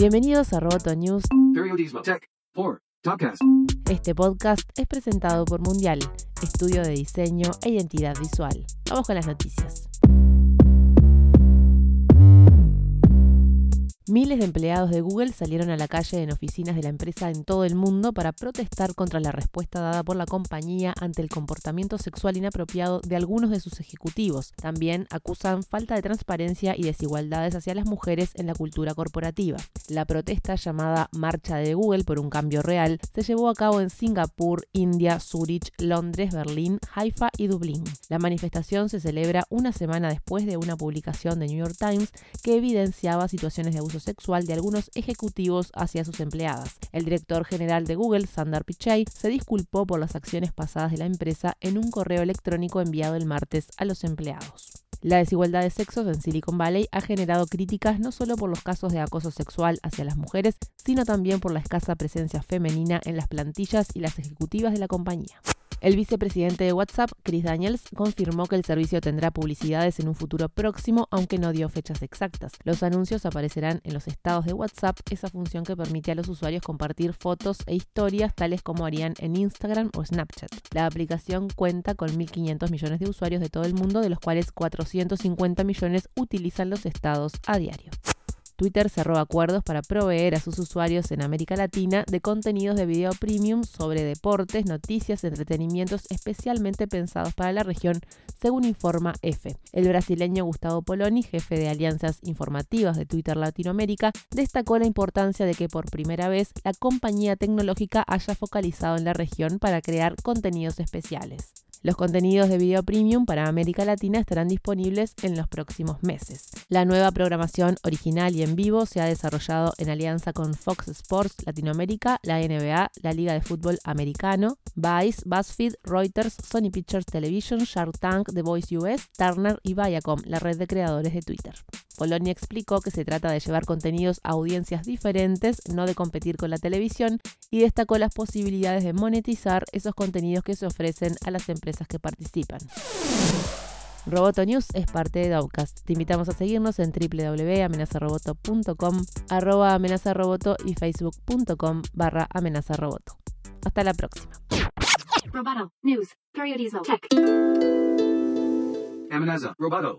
Bienvenidos a Roboto News. Periodismo Tech 4 Topcast. Este podcast es presentado por Mundial, estudio de diseño e identidad visual. Vamos con las noticias. Miles de empleados de Google salieron a la calle en oficinas de la empresa en todo el mundo para protestar contra la respuesta dada por la compañía ante el comportamiento sexual inapropiado de algunos de sus ejecutivos. También acusan falta de transparencia y desigualdades hacia las mujeres en la cultura corporativa. La protesta llamada Marcha de Google por un cambio real se llevó a cabo en Singapur, India, Zurich, Londres, Berlín, Haifa y Dublín. La manifestación se celebra una semana después de una publicación de New York Times que evidenciaba situaciones de sexual de algunos ejecutivos hacia sus empleadas. El director general de Google, Sundar Pichai, se disculpó por las acciones pasadas de la empresa en un correo electrónico enviado el martes a los empleados. La desigualdad de sexos en Silicon Valley ha generado críticas no solo por los casos de acoso sexual hacia las mujeres, sino también por la escasa presencia femenina en las plantillas y las ejecutivas de la compañía. El vicepresidente de WhatsApp, Chris Daniels, confirmó que el servicio tendrá publicidades en un futuro próximo, aunque no dio fechas exactas. Los anuncios aparecerán en los estados de WhatsApp, esa función que permite a los usuarios compartir fotos e historias tales como harían en Instagram o Snapchat. La aplicación cuenta con 1.500 millones de usuarios de todo el mundo, de los cuales 450 millones utilizan los estados a diario. Twitter cerró acuerdos para proveer a sus usuarios en América Latina de contenidos de video premium sobre deportes, noticias, entretenimientos especialmente pensados para la región, según informa EFE. El brasileño Gustavo Poloni, jefe de alianzas informativas de Twitter Latinoamérica, destacó la importancia de que por primera vez la compañía tecnológica haya focalizado en la región para crear contenidos especiales. Los contenidos de video premium para América Latina estarán disponibles en los próximos meses. La nueva programación original y en vivo se ha desarrollado en alianza con Fox Sports Latinoamérica, la NBA, la Liga de Fútbol Americano, Vice, BuzzFeed, Reuters, Sony Pictures Television, Shark Tank, The Voice US, Turner y Viacom, la red de creadores de Twitter. Polonia explicó que se trata de llevar contenidos a audiencias diferentes, no de competir con la televisión, y destacó las posibilidades de monetizar esos contenidos que se ofrecen a las empresas que participan. Roboto News es parte de Dowcast. Te invitamos a seguirnos en www.amenazaroboto.com, arroba amenazaroboto y facebook.com barra amenazaroboto. Hasta la próxima. Roboto, news, periodismo, tech. Amenaza Roboto.